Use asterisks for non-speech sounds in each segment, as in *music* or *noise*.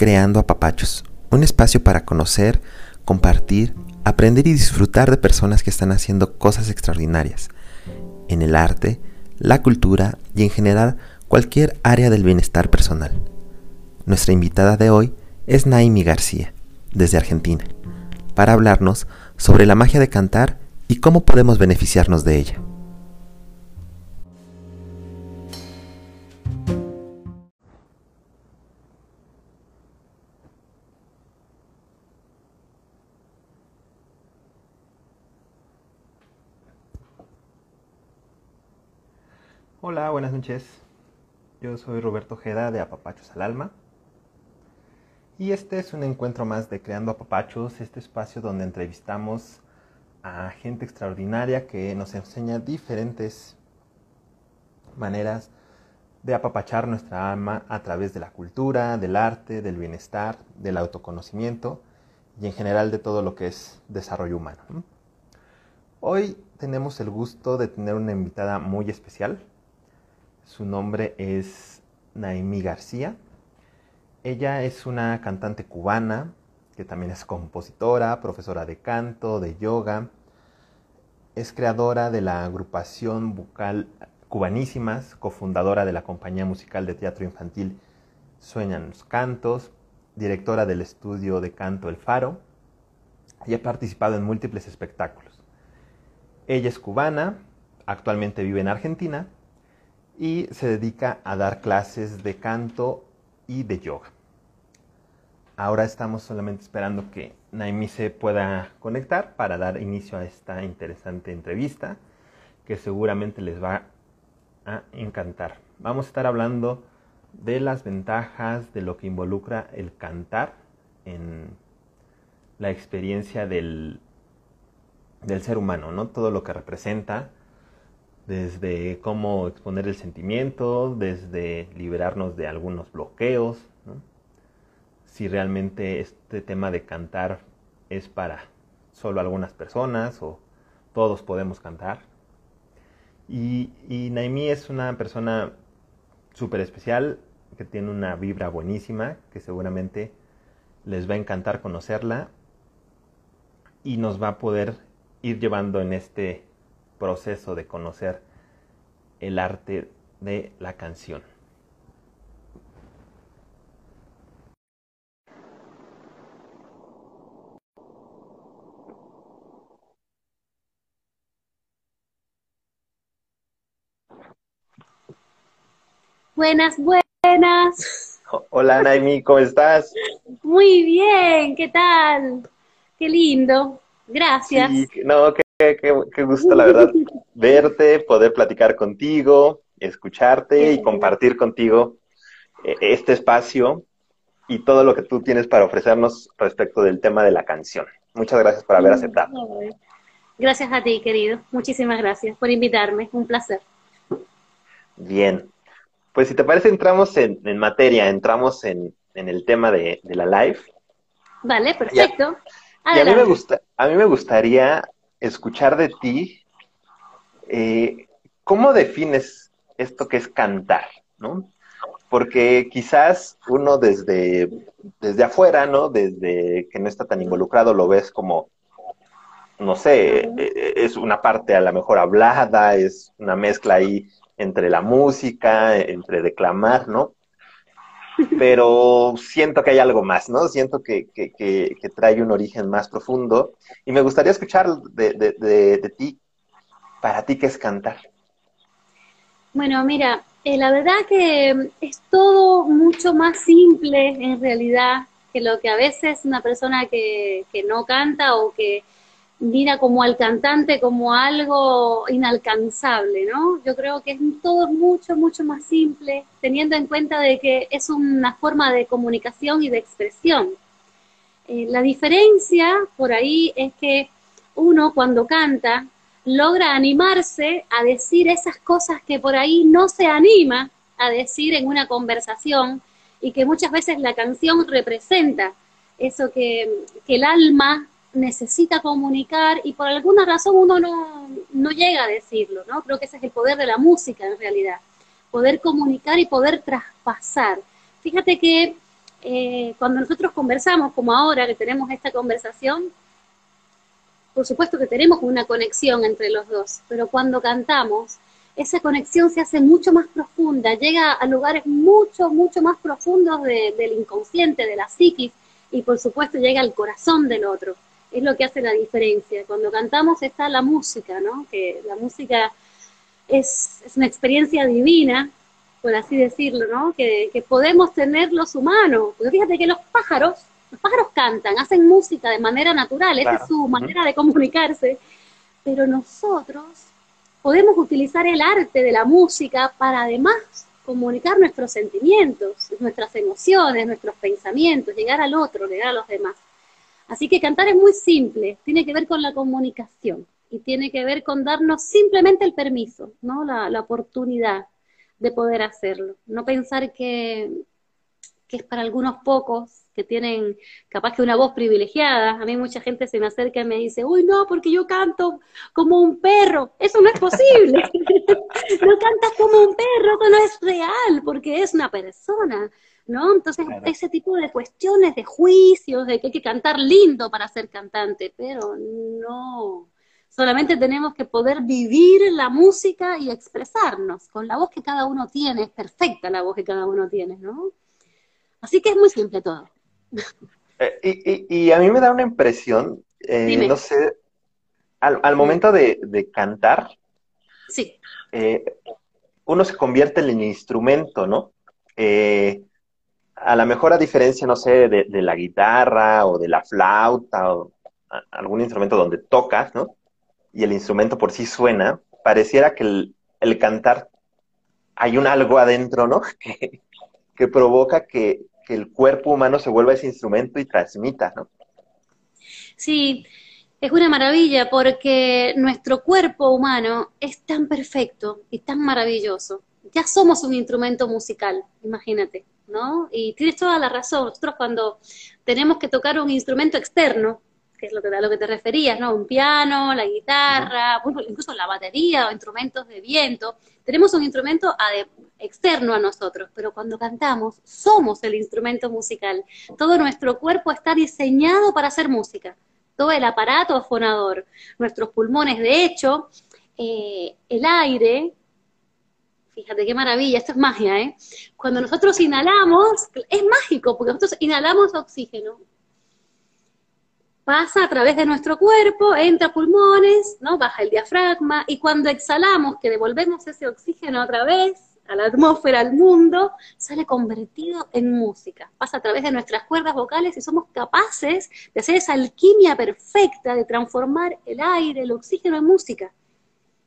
Creando a Papachos, un espacio para conocer, compartir, aprender y disfrutar de personas que están haciendo cosas extraordinarias en el arte, la cultura y en general cualquier área del bienestar personal. Nuestra invitada de hoy es Naimi García, desde Argentina, para hablarnos sobre la magia de cantar y cómo podemos beneficiarnos de ella. Hola, buenas noches. Yo soy Roberto Jeda de Apapachos al Alma. Y este es un encuentro más de Creando Apapachos, este espacio donde entrevistamos a gente extraordinaria que nos enseña diferentes maneras de apapachar nuestra alma a través de la cultura, del arte, del bienestar, del autoconocimiento y en general de todo lo que es desarrollo humano. Hoy tenemos el gusto de tener una invitada muy especial. Su nombre es Naimi García. Ella es una cantante cubana que también es compositora, profesora de canto, de yoga. Es creadora de la agrupación bucal Cubanísimas, cofundadora de la compañía musical de teatro infantil Sueñan los Cantos, directora del estudio de canto El Faro y ha participado en múltiples espectáculos. Ella es cubana, actualmente vive en Argentina y se dedica a dar clases de canto y de yoga. Ahora estamos solamente esperando que Naimi se pueda conectar para dar inicio a esta interesante entrevista que seguramente les va a encantar. Vamos a estar hablando de las ventajas de lo que involucra el cantar en la experiencia del, del ser humano, ¿no? Todo lo que representa, desde cómo exponer el sentimiento, desde liberarnos de algunos bloqueos, si realmente este tema de cantar es para solo algunas personas o todos podemos cantar. Y, y es una persona súper especial, que tiene una vibra buenísima, que seguramente les va a encantar conocerla y nos va a poder ir llevando en este proceso de conocer el arte de la canción. Buenas, buenas. *laughs* Hola Naimi, ¿cómo estás? Muy bien, ¿qué tal? Qué lindo. Gracias. no, qué, gusto, la verdad, verte, poder platicar contigo, escucharte y compartir contigo eh, este espacio y todo lo que tú tienes para ofrecernos respecto del tema de la canción. Muchas gracias por haber aceptado. Gracias a ti, querido. Muchísimas gracias por invitarme. Un placer. Bien. Pues si te parece, entramos en, materia, entramos en, el tema de, la live. Vale, perfecto. Y a, mí me gusta, a mí me gustaría escuchar de ti, eh, ¿cómo defines esto que es cantar? ¿no? Porque quizás uno desde, desde afuera, ¿no? Desde que no está tan involucrado, lo ves como, no sé, eh, es una parte a lo mejor hablada, es una mezcla ahí entre la música, entre declamar, ¿no? Pero siento que hay algo más, ¿no? Siento que, trae un origen más profundo y me gustaría escuchar de, ti, para ti, ¿qué es cantar? Bueno, mira, eh, la verdad que es todo mucho más simple en realidad que lo que a veces una persona que, que no canta o que mira como al cantante como algo inalcanzable, ¿no? Yo creo que es todo mucho, mucho más simple, teniendo en cuenta de que es una forma de comunicación y de expresión. Eh, la diferencia por ahí es que uno cuando canta logra animarse a decir esas cosas que por ahí no se anima a decir en una conversación y que muchas veces la canción representa eso que, que el alma necesita comunicar y por alguna razón uno no, llega a decirlo, ¿no? Creo que ese es el poder de la música en realidad, poder comunicar y poder traspasar. Fíjate que eh, cuando nosotros conversamos, como ahora que tenemos esta conversación, por supuesto que tenemos una conexión entre los dos, pero cuando cantamos, esa conexión se hace mucho más profunda, llega a lugares mucho, mucho más profundos del inconsciente, de la psiquis, y por supuesto llega al corazón del otro. Es lo que hace la diferencia. Cuando cantamos está la música, ¿no? Que la música es, una experiencia divina, por así decirlo, ¿no? Que, podemos tener los humanos. Porque fíjate que los pájaros, los pájaros cantan, hacen música de manera natural, esa es su manera de comunicarse. Pero nosotros podemos utilizar el arte de la música para además comunicar nuestros sentimientos, nuestras emociones, nuestros pensamientos, llegar al otro, llegar a los demás. Así que cantar es muy simple, tiene que ver con la comunicación y tiene que ver con darnos simplemente el permiso, ¿no? La, oportunidad de poder hacerlo. No pensar que, que es para algunos pocos que tienen capaz que una voz privilegiada. A mí mucha gente se me acerca y me dice, uy, no, porque yo canto como un perro. Eso no es posible. *laughs* no cantas como un perro, eso no es real, porque es una persona. ¿No? Entonces, ese tipo de cuestiones, de juicios, de que hay que cantar lindo para ser cantante, pero no. Solamente tenemos que poder vivir la música y expresarnos con la voz que cada uno tiene. Es perfecta la voz que cada uno tiene, ¿no? Así que es muy simple todo. Eh, y, a mí me da una impresión, eh, no sé, al, momento de, cantar, sí. Eh, uno se convierte en el instrumento, ¿no? A lo mejor a diferencia, no sé, de, la guitarra o de la flauta o algún instrumento donde tocas, ¿no? Y el instrumento por sí suena, pareciera que el, cantar hay un algo adentro, ¿no? *laughs* que provoca que, que el cuerpo humano se vuelva ese instrumento y transmita, ¿no? Sí, es una maravilla porque nuestro cuerpo humano es tan perfecto y tan maravilloso. Ya somos un instrumento musical, imagínate, ¿no? Y tienes toda la razón. Nosotros cuando tenemos que tocar un instrumento externo, que es lo que, a lo que te referías, ¿no? Un piano, la guitarra, incluso la batería o instrumentos de viento, tenemos un instrumento externo a nosotros, pero cuando cantamos somos el instrumento musical. Todo nuestro cuerpo está diseñado para hacer música, todo el aparato fonador, nuestros pulmones, de hecho, eh, el aire, fíjate qué maravilla, esto es magia, ¿eh? Cuando nosotros inhalamos, es mágico, porque nosotros inhalamos oxígeno, pasa a través de nuestro cuerpo, entra pulmones, ¿no? Baja el diafragma, y cuando exhalamos, que devolvemos ese oxígeno otra vez, a la atmósfera, al mundo, sale convertido en música. Pasa a través de nuestras cuerdas vocales y somos capaces de hacer esa alquimia perfecta de transformar el aire, el oxígeno en música.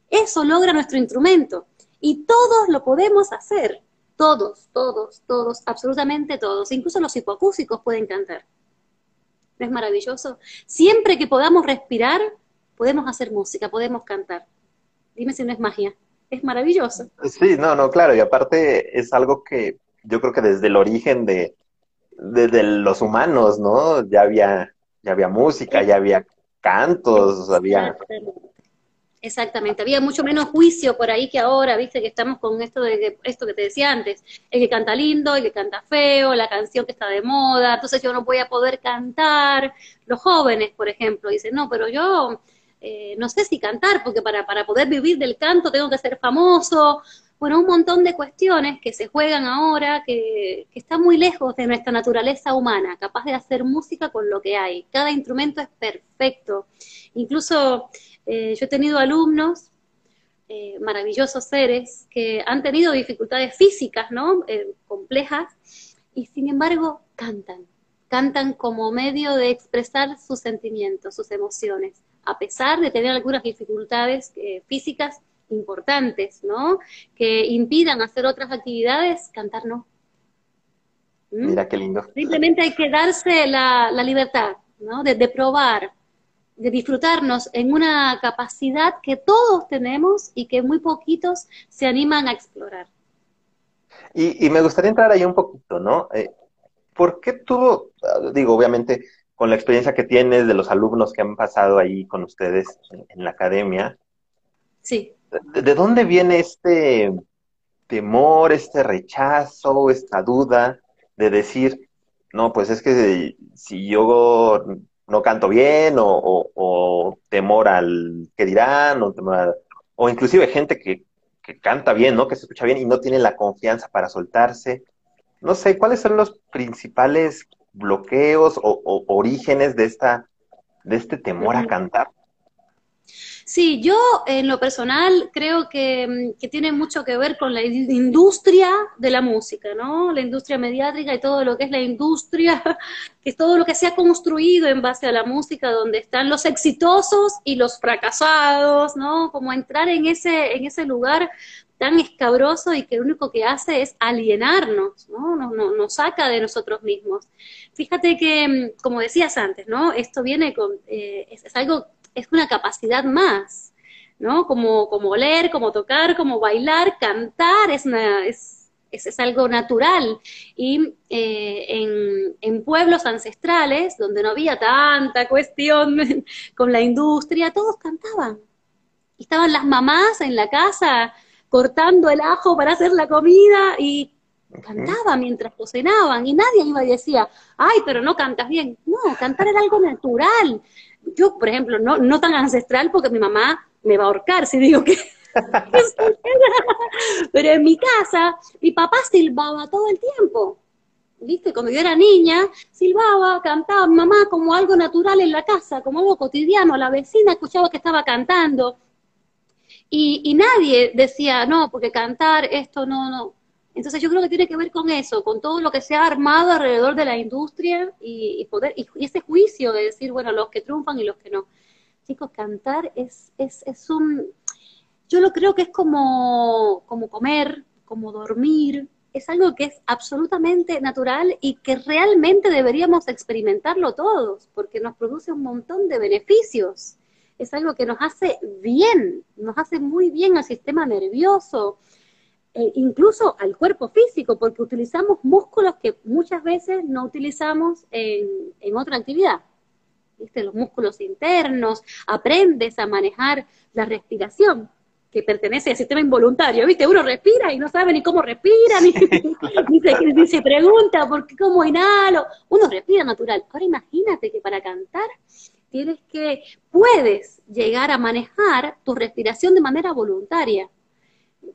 Eso logra nuestro instrumento. Y todos lo podemos hacer. Todos, todos, todos, absolutamente todos. Incluso los hipoacúsicos pueden cantar. ¿No es maravilloso? Siempre que podamos respirar, podemos hacer música, podemos cantar. Dime si no es magia es maravilloso. Sí, no, no, claro, y aparte es algo que yo creo que desde el origen de, los humanos, ¿no? Ya había, ya había música, ya había cantos, había... Exactamente, había mucho menos juicio por ahí que ahora, viste que estamos con esto de esto que te decía antes, el que canta lindo, el que canta feo, la canción que está de moda, entonces yo no voy a poder cantar. Los jóvenes, por ejemplo, dicen, no, pero yo eh, no sé si cantar, porque para, para poder vivir del canto tengo que ser famoso. Bueno, un montón de cuestiones que se juegan ahora que, están muy lejos de nuestra naturaleza humana, capaz de hacer música con lo que hay. Cada instrumento es perfecto. Incluso eh, yo he tenido alumnos, eh, maravillosos seres, que han tenido dificultades físicas, ¿no? complejas, y sin embargo cantan. Cantan como medio de expresar sus sentimientos, sus emociones a pesar de tener algunas dificultades eh, físicas importantes, ¿no? Que impidan hacer otras actividades, cantar no. ¿Mm? Mira qué lindo. Simplemente hay que darse la, libertad, ¿no? De, probar, de disfrutarnos en una capacidad que todos tenemos y que muy poquitos se animan a explorar. Y, me gustaría entrar ahí un poquito, ¿no? Eh, ¿Por qué tuvo, digo, obviamente, con la experiencia que tienes de los alumnos que han pasado ahí con ustedes en, la academia. Sí. ¿De, dónde viene este temor, este rechazo, esta duda de decir, no, pues es que si yo no canto bien o, temor al que dirán o, o inclusive gente que, que canta bien, ¿no? Que se escucha bien y no tiene la confianza para soltarse. No sé, ¿cuáles son los principales bloqueos o, orígenes de esta de este temor a cantar? Sí, yo en lo personal creo que, mm, que, tiene mucho que ver con la industria de la música, ¿no? La industria mediática y todo lo que es la industria, *laughs* que es todo lo que se ha construido en base a la música, donde están los exitosos y los fracasados, ¿no? Como entrar en ese, en ese lugar tan escabroso y que lo único que hace es alienarnos, ¿no? Nos, nos, saca de nosotros mismos. Fíjate que, mm, como decías antes, ¿no? Esto viene con, eh, es, algo es una capacidad más, ¿no? Como, como leer, como tocar, como bailar, cantar, es, una, es, es, algo natural. Y eh, en, en, pueblos ancestrales, donde no había tanta cuestión *laughs* con la industria, todos cantaban. Estaban las mamás en la casa cortando el ajo para hacer la comida y cantaban mientras cocinaban y nadie iba y decía, ay, pero no cantas bien. No, cantar era algo natural yo, por ejemplo, no, no tan ancestral porque mi mamá me va a ahorcar si digo que... *laughs* Pero en mi casa, mi papá silbaba todo el tiempo. ¿Viste? Cuando yo era niña, silbaba, cantaba, mi mamá como algo natural en la casa, como algo cotidiano. La vecina escuchaba que estaba cantando. Y, y nadie decía, no, porque cantar esto no, no. Entonces yo creo que tiene que ver con eso, con todo lo que se ha armado alrededor de la industria y, poder y, ese juicio de decir, bueno, los que triunfan y los que no. Chicos, cantar es, es, es un, yo lo creo que es como, como comer, como dormir, es algo que es absolutamente natural y que realmente deberíamos experimentarlo todos, porque nos produce un montón de beneficios. Es algo que nos hace bien, nos hace muy bien al sistema nervioso, eh, incluso al cuerpo físico, porque utilizamos músculos que muchas veces no utilizamos en, en otra actividad. ¿Viste? Los músculos internos, aprendes a manejar la respiración, que pertenece al sistema involuntario, ¿viste? Uno respira y no sabe ni cómo respira, ni, *laughs* ni, se, pregunta por qué, cómo inhalo. Uno respira natural. Ahora imagínate que para cantar tienes que, puedes llegar a manejar tu respiración de manera voluntaria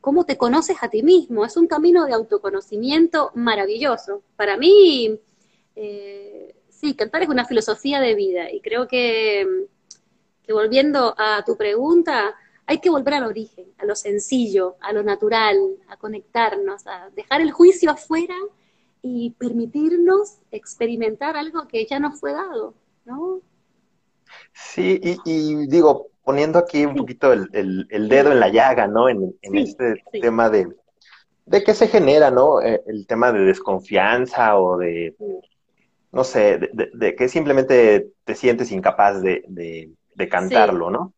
cómo te conoces a ti mismo. Es un camino de autoconocimiento maravilloso. Para mí, eh, sí, cantar es una filosofía de vida y creo que, que volviendo a tu pregunta, hay que volver al origen, a lo sencillo, a lo natural, a conectarnos, a dejar el juicio afuera y permitirnos experimentar algo que ya nos fue dado, ¿no? Sí, y digo, poniendo aquí un poquito el, dedo en la llaga, ¿no? En, este tema de, de qué se genera, ¿no? Eh, el tema de desconfianza o de, no sé, de, que simplemente te sientes incapaz de, cantarlo, ¿no?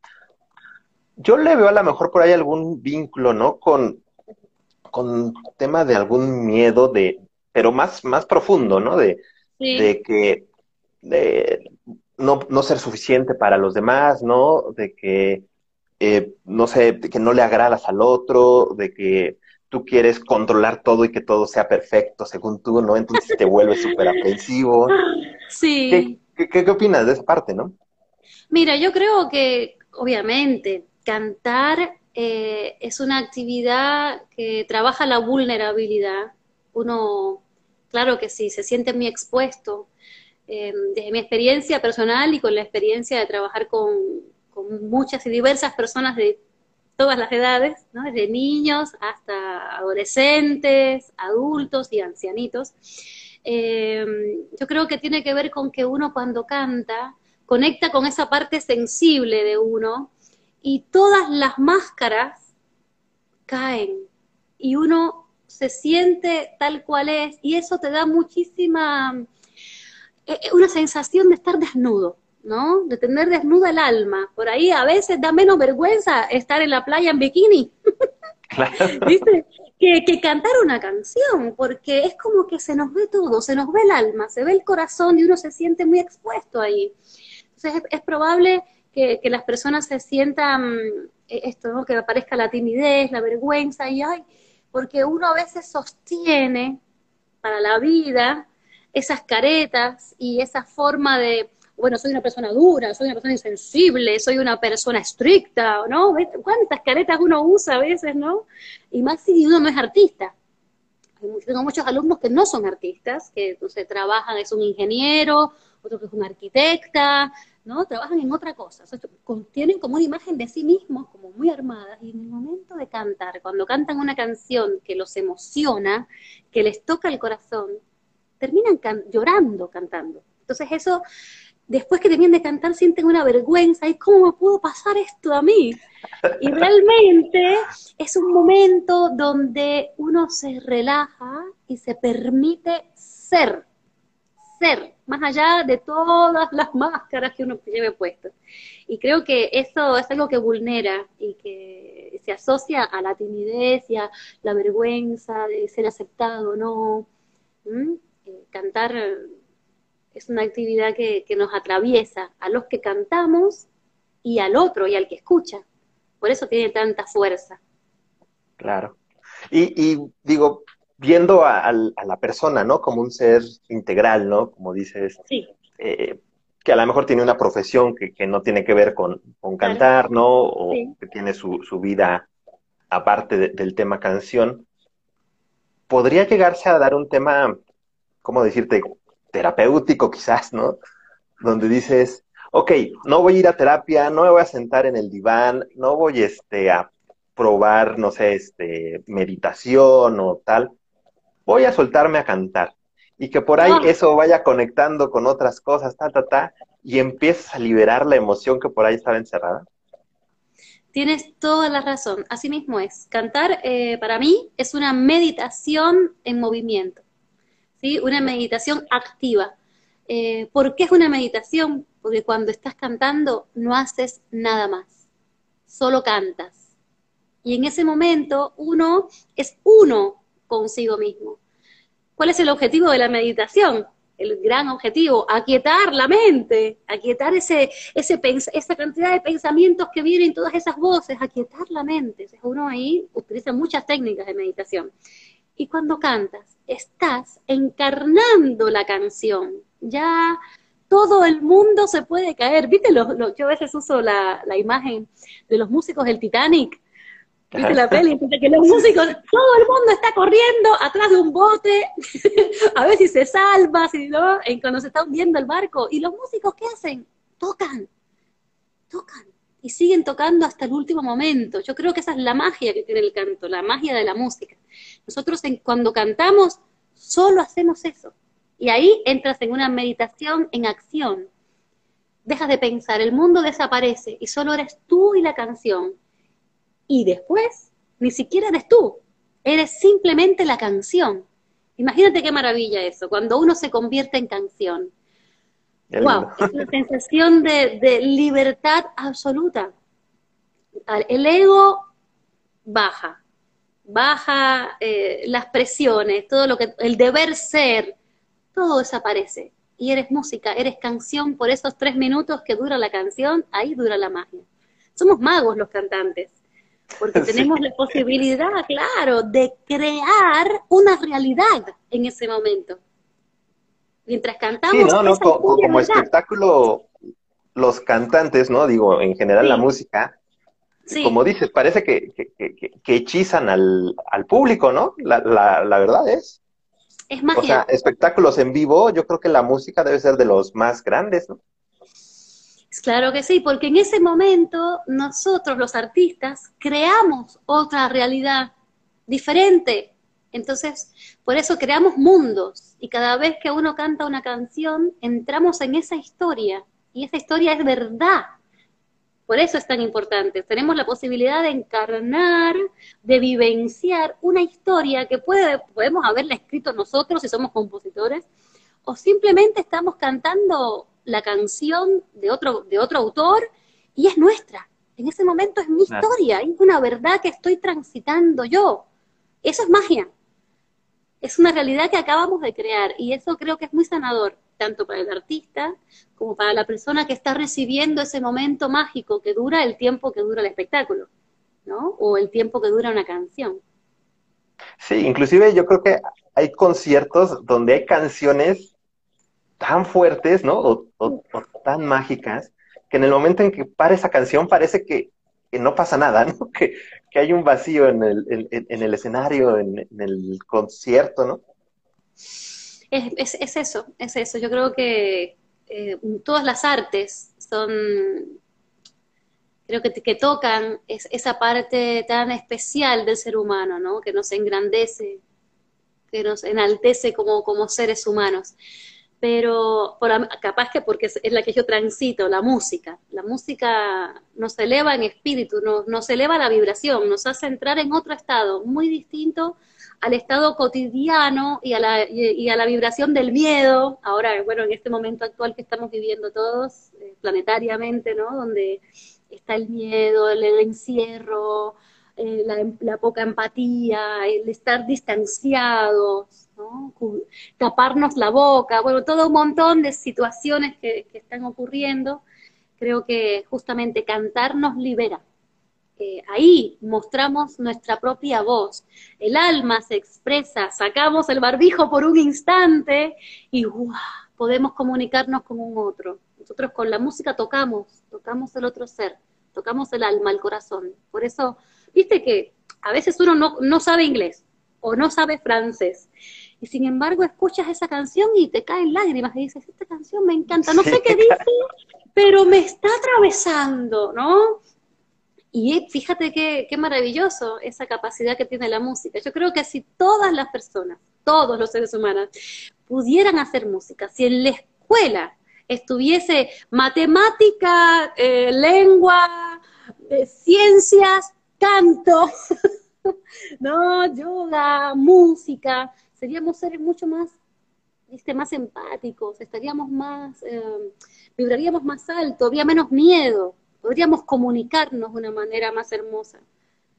Yo le veo a lo mejor por ahí algún vínculo, ¿no? Con, con tema de algún miedo de, pero más, más profundo, ¿no? De, de que de, no, no ser suficiente para los demás, ¿no? De que, eh, no sé, de que no le agradas al otro, de que tú quieres controlar todo y que todo sea perfecto según tú, ¿no? Entonces te vuelves súper aprensivo. *laughs* Sí. ¿Qué, qué, opinas de esa parte, no? Mira, yo creo que, obviamente, cantar eh, es una actividad que trabaja la vulnerabilidad. Uno, claro que sí, se siente muy expuesto Em, desde mi experiencia personal y con la experiencia de trabajar con, muchas y diversas personas de todas las edades, desde niños hasta adolescentes, adultos y ancianitos. Em, yo creo que tiene que ver con que uno cuando canta conecta con esa parte sensible de uno y todas las máscaras caen y uno se siente tal cual es y eso te da muchísima eh, eh, una sensación de estar desnudo, ¿no? De tener desnuda el alma. Por ahí a veces da menos vergüenza estar en la playa en bikini. *laughs* ¿Viste? Que, cantar una canción, porque es como que se nos ve todo, se nos ve el alma, se ve el corazón y uno se siente muy expuesto ahí. Entonces es, probable que, las personas se sientan eh, esto, ¿no? Que aparezca la timidez, la vergüenza y ay, porque uno a veces sostiene para la vida esas caretas y esa forma de, bueno, soy una persona dura, soy una persona insensible, soy una persona estricta, ¿no? ¿Cuántas caretas uno usa a veces, no? Y más si uno no es artista. Tengo muchos alumnos que no son artistas, que entonces trabajan, es un ingeniero, otro que es un arquitecta, ¿no? Trabajan en otra cosa. tienen como una imagen de sí mismos como muy armada y en el momento de cantar, cuando cantan una canción que los emociona, que les toca el corazón, terminan llorando cantando. Entonces eso, después que terminan de cantar, sienten una vergüenza, ¿y cómo me pudo pasar esto a mí? Y realmente es un momento donde uno se relaja y se permite ser, ser, más allá de todas las máscaras que uno lleve puestas. Y creo que eso es algo que vulnera y que se asocia a la timidez y a la vergüenza de ser aceptado o no. Cantar es una actividad que, nos atraviesa a los que cantamos y al otro y al que escucha. Por eso tiene tanta fuerza. Claro. Y, digo, viendo a, la persona, ¿no? Como un ser integral, ¿no? Como dices, sí. Eh, que a lo mejor tiene una profesión que, no tiene que ver con, cantar, ¿no? O que tiene su, vida aparte del tema canción. ¿Podría llegarse a dar un tema ¿cómo decirte? Terapéutico quizás, ¿no? Donde dices, ok, no voy a ir a terapia, no me voy a sentar en el diván, no voy este, a probar, no sé, este, meditación o tal, voy a soltarme a cantar. Y que por ahí ah. eso vaya conectando con otras cosas, ta, ta, ta, y empiezas a liberar la emoción que por ahí estaba encerrada. Tienes toda la razón, así mismo es. Cantar eh, para mí es una meditación en movimiento. ¿Sí? Una meditación activa. Eh, ¿Por qué es una meditación? Porque cuando estás cantando no haces nada más, solo cantas. Y en ese momento uno es uno consigo mismo. ¿Cuál es el objetivo de la meditación? El gran objetivo, aquietar la mente, aquietar ese, ese esa cantidad de pensamientos que vienen, todas esas voces, aquietar la mente. uno ahí utiliza muchas técnicas de meditación. Y cuando cantas, estás encarnando la canción. Ya todo el mundo se puede caer. ¿Viste? Lo, yo a veces uso la, imagen de los músicos del Titanic. ¿Viste la *laughs* peli? Que los músicos, todo el mundo está corriendo atrás de un bote, *laughs* a ver si se salva, si no, cuando se está hundiendo el barco. ¿Y los músicos qué hacen? Tocan, tocan y siguen tocando hasta el último momento. Yo creo que esa es la magia que tiene el canto, la magia de la música. Nosotros cuando cantamos solo hacemos eso. Y ahí entras en una meditación en acción. Dejas de pensar, el mundo desaparece y solo eres tú y la canción. Y después, ni siquiera eres tú, eres simplemente la canción. Imagínate qué maravilla eso, cuando uno se convierte en canción. Wow, es una sensación de, libertad absoluta. El ego baja, baja eh, las presiones, todo lo que, el deber ser, todo desaparece. Y eres música, eres canción por esos tres minutos que dura la canción, ahí dura la magia. Somos magos los cantantes, porque *laughs* tenemos la posibilidad, claro, de crear una realidad en ese momento mientras cantamos. Sí, no, no, como, espectáculo, los cantantes, ¿no? Digo, en general la música, como dices, parece que, que, hechizan al, público, ¿no? La, la, verdad es. Es magia. O sea, espectáculos en vivo, yo creo que la música debe ser de los más grandes, ¿no? Claro que sí, porque en ese momento nosotros los artistas creamos otra realidad diferente. Entonces, por eso creamos mundos y cada vez que uno canta una canción, entramos en esa historia y esa historia es verdad. Por eso es tan importante. Tenemos la posibilidad de encarnar, de vivenciar una historia que puede, podemos haberla escrito nosotros si somos compositores, o simplemente estamos cantando la canción de otro, de otro autor y es nuestra. En ese momento es mi historia, es una verdad que estoy transitando yo. Eso es magia es una realidad que acabamos de crear y eso creo que es muy sanador, tanto para el artista como para la persona que está recibiendo ese momento mágico que dura el tiempo que dura el espectáculo, ¿no? O el tiempo que dura una canción. Sí, inclusive yo creo que hay conciertos donde hay canciones tan fuertes, ¿no? O, tan mágicas, que en el momento en que para esa canción parece que, no pasa nada, *laughs* ¿no? Que, hay un vacío en el, en, el escenario, en, el concierto, ¿no? Es, es, eso, es eso. Yo creo que eh, todas las artes son, creo que, que tocan es, esa parte tan especial del ser humano, ¿no? Que nos engrandece, que nos enaltece como, como seres humanos. Pero capaz que porque es, la que yo transito, la música. La música nos eleva en espíritu, nos, nos eleva la vibración, nos hace entrar en otro estado muy distinto al estado cotidiano y a, la, y, a la vibración del miedo, ahora, bueno, en este momento actual que estamos viviendo todos eh, planetariamente, ¿no? Donde está el miedo, el, encierro, eh, la, poca empatía, el estar distanciados, ¿no? taparnos la boca, bueno, todo un montón de situaciones que, que están ocurriendo. Creo que justamente cantar nos libera ahí mostramos nuestra propia voz. El alma se expresa, sacamos el barbijo por un instante y podemos comunicarnos con un otro. Nosotros con la música tocamos, tocamos el otro ser, tocamos el alma, el corazón. Por eso, viste que a veces uno no, no sabe inglés o no sabe francés. Y sin embargo escuchas esa canción y te caen lágrimas y dices, esta canción me encanta, no sé qué dice, pero me está atravesando, ¿no? Y fíjate qué, qué maravilloso esa capacidad que tiene la música. Yo creo que si todas las personas, todos los seres humanos, pudieran hacer música, si en la escuela estuviese matemática, eh, lengua, eh, ciencias, canto, *laughs* no, yoga, música, seríamos seres mucho más, ¿viste? más empáticos, estaríamos más, eh, vibraríamos más alto, había menos miedo podríamos comunicarnos de una manera más hermosa.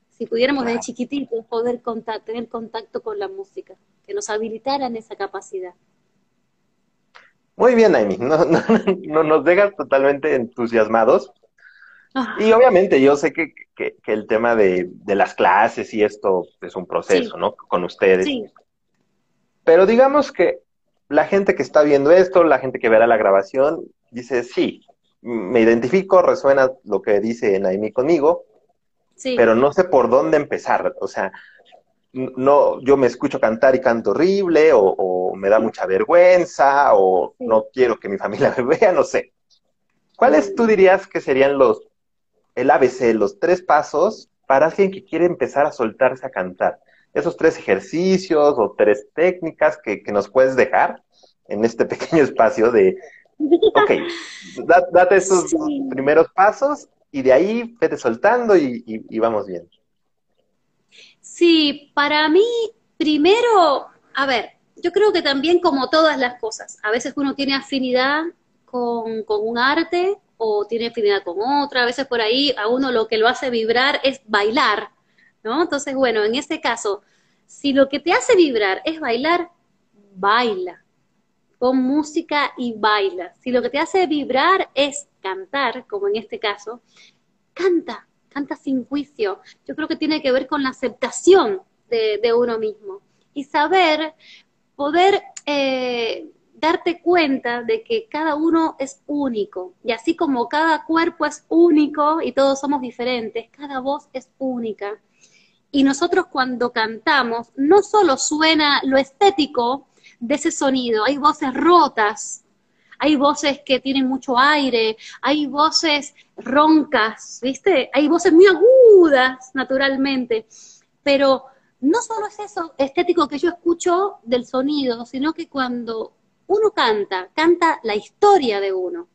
Si pudiéramos desde chiquititos poder tener contacto con la música, que nos habilitaran esa capacidad. Muy bien, Amy, no, no, nos dejas totalmente entusiasmados. Ah. Y obviamente yo sé que, el tema de, las clases y esto es un proceso, ¿no? Con ustedes. Sí. Pero digamos que la gente que está viendo esto, la gente que verá la grabación, dice, sí, me identifico, resuena lo que dice Naimi conmigo, pero no sé por dónde empezar. O sea, no, yo me escucho cantar y canto horrible, o, me da mucha vergüenza, o no quiero que mi familia *laughs* me vea, no sé. ¿Cuáles tú dirías que serían los, el ABC, los tres pasos para alguien que quiere empezar a soltarse a cantar? Esos tres ejercicios o tres técnicas que, que nos puedes dejar en este *laughs* pequeño espacio de, Ok, date esos primeros pasos y de ahí vete soltando y, vamos bien. Sí, para mí, primero, a ver, yo creo que también como todas las cosas, a veces uno tiene afinidad con, con, un arte o tiene afinidad con otra, a veces por ahí a uno lo que lo hace vibrar es bailar, ¿no? Entonces, bueno, en este caso, si lo que te hace vibrar es bailar, baila con música y baila. Si lo que te hace vibrar es cantar, como en este caso, canta, canta sin juicio. Yo creo que tiene que ver con la aceptación de, uno mismo y saber, poder eh, darte cuenta de que cada uno es único. Y así como cada cuerpo es único y todos somos diferentes, cada voz es única. Y nosotros cuando cantamos, no solo suena lo estético, de ese sonido. Hay voces rotas, hay voces que tienen mucho aire, hay voces roncas, ¿viste? Hay voces muy agudas, naturalmente. Pero no solo es eso estético que yo escucho del sonido, sino que cuando uno canta, canta la historia de uno.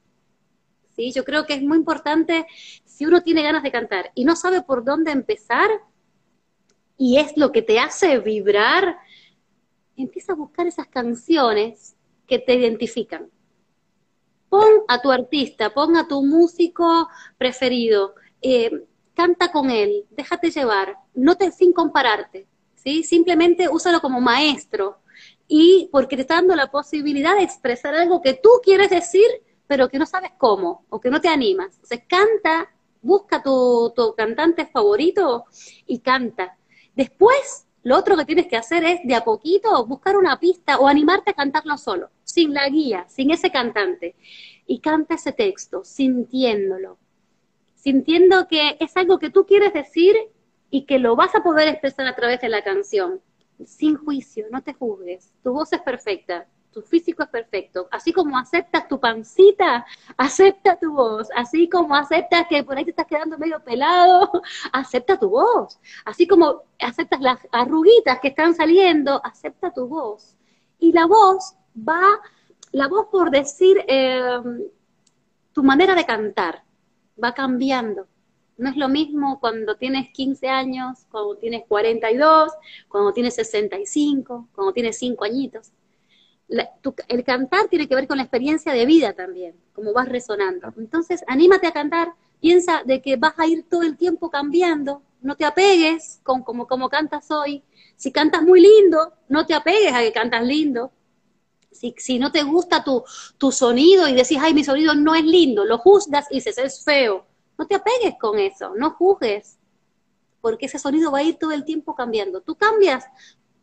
¿Sí? Yo creo que es muy importante si uno tiene ganas de cantar y no sabe por dónde empezar y es lo que te hace vibrar, empieza a buscar esas canciones que te identifican. Pon a tu artista, pon a tu músico preferido, eh, canta con él, déjate llevar, no te, sin compararte, ¿sí? simplemente úsalo como maestro y porque te está dando la posibilidad de expresar algo que tú quieres decir, pero que no sabes cómo o que no te animas. Entonces canta, busca tu, tu cantante favorito y canta. Después lo otro que tienes que hacer es de a poquito buscar una pista o animarte a cantarlo solo, sin la guía, sin ese cantante. Y canta ese texto, sintiéndolo, sintiendo que es algo que tú quieres decir y que lo vas a poder expresar a través de la canción, sin juicio, no te juzgues, tu voz es perfecta, tu físico es perfecto. Así como aceptas tu pancita, acepta tu voz. Así como aceptas que por ahí te estás quedando medio pelado, *laughs* acepta tu voz. Así como aceptas las arruguitas que están saliendo, acepta tu voz. Y la voz va, la voz por decir em, tu manera de cantar, va cambiando. No es lo mismo cuando tienes 15 años, cuando tienes 42, cuando tienes 65, cuando tienes 5 añitos el cantar tiene que ver con la experiencia de vida también, como vas resonando. Entonces, anímate a cantar, piensa de que vas a ir todo el tiempo cambiando, no te apegues con como, como cantas hoy. Si cantas muy lindo, no te apegues a que cantas lindo. Si, si no te gusta tu, tu sonido y decís, ay, mi sonido no es lindo, lo juzgas y dices, es feo. No te apegues con eso, no juzgues, porque ese sonido va a ir todo el tiempo cambiando. Tú cambias,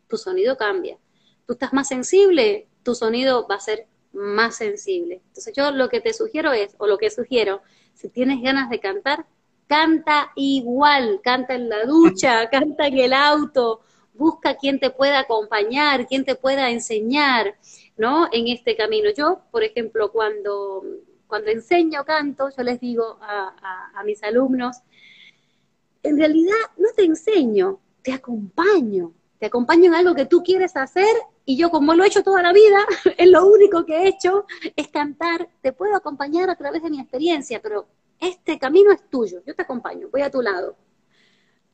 tu sonido cambia. Tú estás más sensible, tu sonido va a ser más sensible. Entonces yo lo que te sugiero es, o lo que sugiero, si tienes ganas de cantar, canta igual, canta en la ducha, *laughs* canta en el auto, busca quien te pueda acompañar, quien te pueda enseñar, ¿no? En este camino. Yo, por ejemplo, cuando, cuando enseño canto, yo les digo a, a mis alumnos, en realidad no te enseño, te acompaño, te acompaño en algo que tú quieres hacer y yo como lo he hecho toda la vida, *laughs* es lo único que he hecho, es cantar, te puedo acompañar a través de mi experiencia, pero este camino es tuyo, yo te acompaño, voy a tu lado.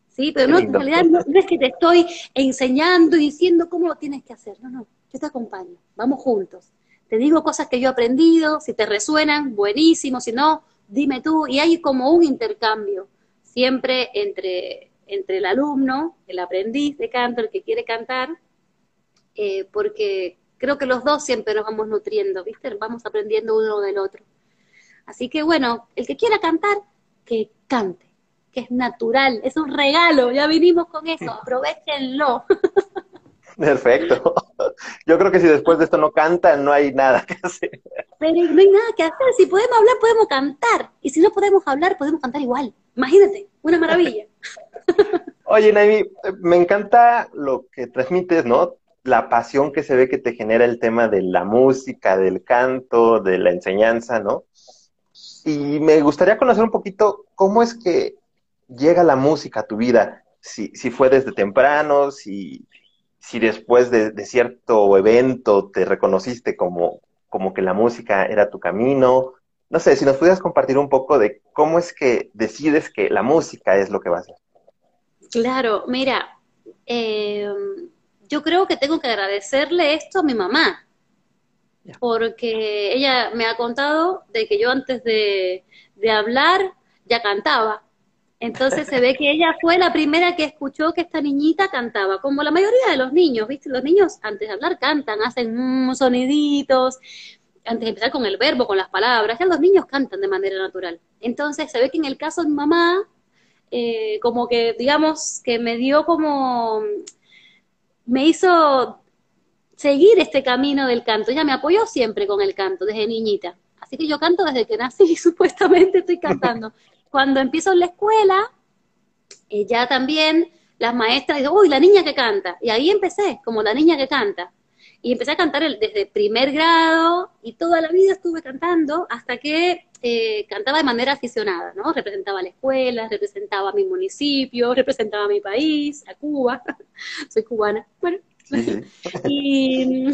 Sí, pero no, en realidad no, es que te estoy enseñando y diciendo cómo lo tienes que hacer, no, no, yo te acompaño, vamos juntos. Te digo cosas que yo he aprendido, si te resuenan, buenísimo, si no, dime tú, y hay como un intercambio siempre entre, entre el alumno, el aprendiz de canto, el que quiere cantar, eh, porque creo que los dos siempre nos vamos nutriendo, ¿viste? Vamos aprendiendo uno del otro. Así que bueno, el que quiera cantar, que cante, que es natural, es un regalo, ya vinimos con eso, aprovechenlo. *laughs* Perfecto. Yo creo que si después de esto no cantan, no hay nada que hacer. Pero no hay nada que hacer. Si podemos hablar, podemos cantar. Y si no podemos hablar, podemos cantar igual. Imagínate, una maravilla. Oye, Naimi, me encanta lo que transmites, ¿no? la pasión que se ve que te genera el tema de la música, del canto, de la enseñanza, ¿no? Y me gustaría conocer un poquito cómo es que llega la música a tu vida, si, si fue desde temprano, si, si después de, cierto evento te reconociste como, como que la música era tu camino. No sé, si nos pudieras compartir un poco de cómo es que decides que la música es lo que va a ser. Claro, mira, eh, yo creo que tengo que agradecerle esto a mi mamá, porque ella me ha contado de que yo antes de, hablar ya cantaba. Entonces se ve que ella fue la primera que escuchó que esta niñita cantaba, como la mayoría de los niños, ¿viste? Los niños antes de hablar cantan, hacen mm, soniditos, antes de empezar con el verbo, con las palabras, ya los niños cantan de manera natural. Entonces se ve que en el caso de mi mamá, eh, como que, digamos, que me dio como me hizo seguir este camino del canto. Ella me apoyó siempre con el canto, desde niñita. Así que yo canto desde que nací, y *laughs* supuestamente estoy cantando. Cuando empiezo en la escuela, ya también las maestras dicen, uy, la niña que canta. Y ahí empecé, como la niña que canta. Y empecé a cantar desde primer grado y toda la vida estuve cantando hasta que eh, cantaba de manera aficionada, ¿no? Representaba la escuela, representaba mi municipio, representaba mi país, a Cuba, *laughs* soy cubana, bueno. *laughs* y,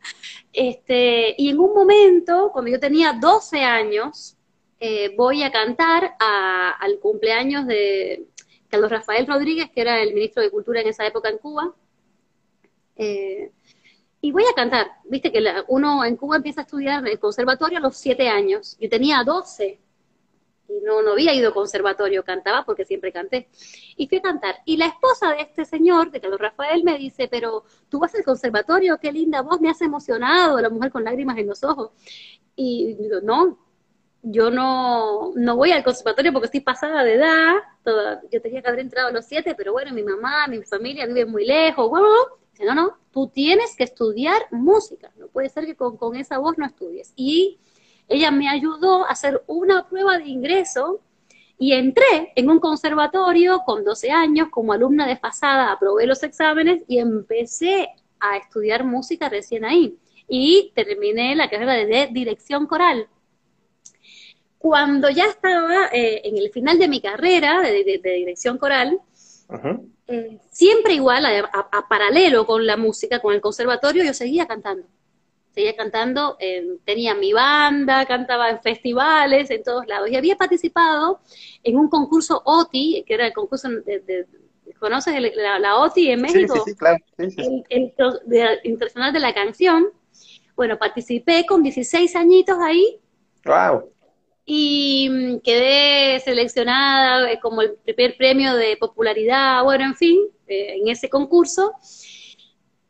*laughs* este, y en un momento, cuando yo tenía 12 años, eh, voy a cantar al cumpleaños de Carlos Rafael Rodríguez, que era el ministro de Cultura en esa época en Cuba. Eh, y voy a cantar. Viste que uno en Cuba empieza a estudiar en el conservatorio a los siete años. Yo tenía doce y no, no había ido a conservatorio, cantaba porque siempre canté. Y fui a cantar. Y la esposa de este señor, de Carlos Rafael, me dice, pero tú vas al conservatorio, qué linda voz, me has emocionado, la mujer con lágrimas en los ojos. Y digo, no, yo no, no voy al conservatorio porque estoy pasada de edad, yo tenía que haber entrado a los siete, pero bueno, mi mamá, mi familia viven muy lejos, bueno, dice, no, no, tú tienes que estudiar música, no puede ser que con, esa voz no estudies. Y ella me ayudó a hacer una prueba de ingreso y entré en un conservatorio con 12 años como alumna desfasada, aprobé los exámenes y empecé a estudiar música recién ahí. Y terminé la carrera de dirección coral. Cuando ya estaba eh, en el final de mi carrera de, dirección coral, eh, siempre igual, a, paralelo con la música, con el conservatorio, yo seguía cantando seguía cantando, tenía mi banda, cantaba en festivales, en todos lados. Y había participado en un concurso OTI, que era el concurso de, ¿conoces la, OTI en México? Sí, sí, claro. el, Internacional de la Canción. Bueno, participé con 16 añitos ahí. ¡Wow! Y mm, quedé seleccionada eh, como el primer premio de popularidad, bueno, en fin, eh, en ese concurso.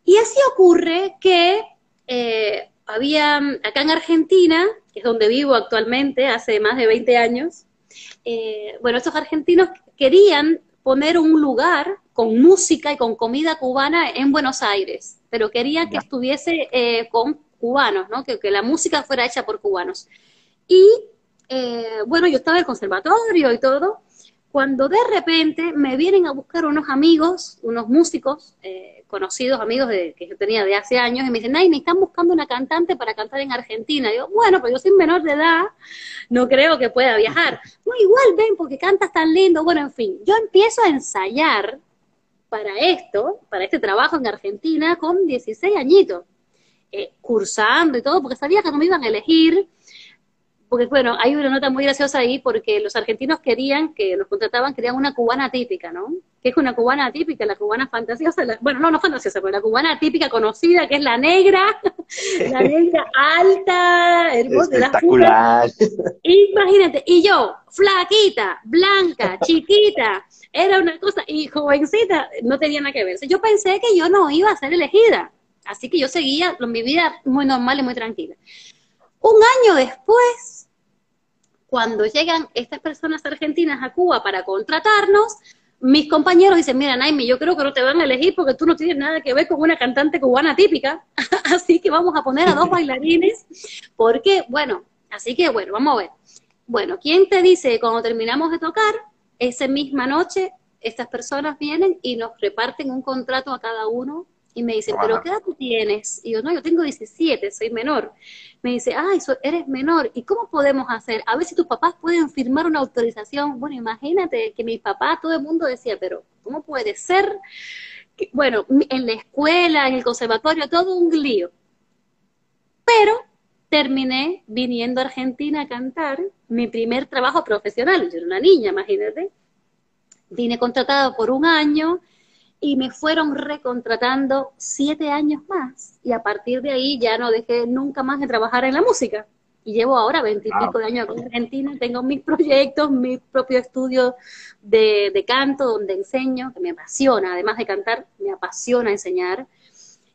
Y así ocurre que eh, había acá en Argentina, que es donde vivo actualmente, hace más de 20 años, eh, bueno, estos argentinos querían poner un lugar con música y con comida cubana en Buenos Aires, pero querían que estuviese eh, con cubanos, ¿no? Que, que, la música fuera hecha por cubanos. Y bueno, yo estaba en el conservatorio y todo, cuando de repente me vienen a buscar unos amigos, unos músicos, eh, conocidos amigos de, que yo tenía de hace años, y me dicen, ay, me están buscando una cantante para cantar en Argentina. Y yo, bueno, pues yo soy menor de edad, no creo que pueda viajar. *laughs* No, igual ven, porque cantas tan lindo. Bueno, en fin, yo empiezo a ensayar para esto, para este trabajo en Argentina, con 16 añitos, eh, cursando y todo, porque sabía que no me iban a elegir porque bueno, hay una nota muy graciosa ahí porque los argentinos querían, que los contrataban, querían una cubana típica, ¿no? ¿Qué es una cubana típica? La cubana fantasiosa, bueno, no, no fantasiosa, pero la cubana típica conocida, que es la negra, *laughs* la negra alta, hermosa, espectacular. Imagínate, y yo, flaquita, blanca, *laughs* chiquita, era una cosa, y jovencita, no tenía nada que ver. Yo pensé que yo no iba a ser elegida, así que yo seguía mi vida muy normal y muy tranquila. Un año después, cuando llegan estas personas argentinas a Cuba para contratarnos, mis compañeros dicen, mira, Naime, yo creo que no te van a elegir porque tú no tienes nada que ver con una cantante cubana típica, *laughs* así que vamos a poner a dos *laughs* bailarines, porque, bueno, así que, bueno, vamos a ver. Bueno, ¿quién te dice cuando terminamos de tocar, esa misma noche, estas personas vienen y nos reparten un contrato a cada uno y me dice, ¿pero qué edad tú tienes? Y yo, no, yo tengo 17, soy menor. Me dice, ay, eres menor, ¿y cómo podemos hacer? A ver si tus papás pueden firmar una autorización. Bueno, imagínate que mi papá, todo el mundo decía, pero ¿cómo puede ser? bueno, en la escuela, en el conservatorio, todo un lío. Pero terminé viniendo a Argentina a cantar mi primer trabajo profesional. Yo era una niña, imagínate. Vine contratada por un año y me fueron recontratando siete años más. Y a partir de ahí ya no dejé nunca más de trabajar en la música. Y llevo ahora veintipico de años en Argentina, tengo mis proyectos, mi propio estudio de, de, canto donde enseño, que me apasiona, además de cantar, me apasiona enseñar,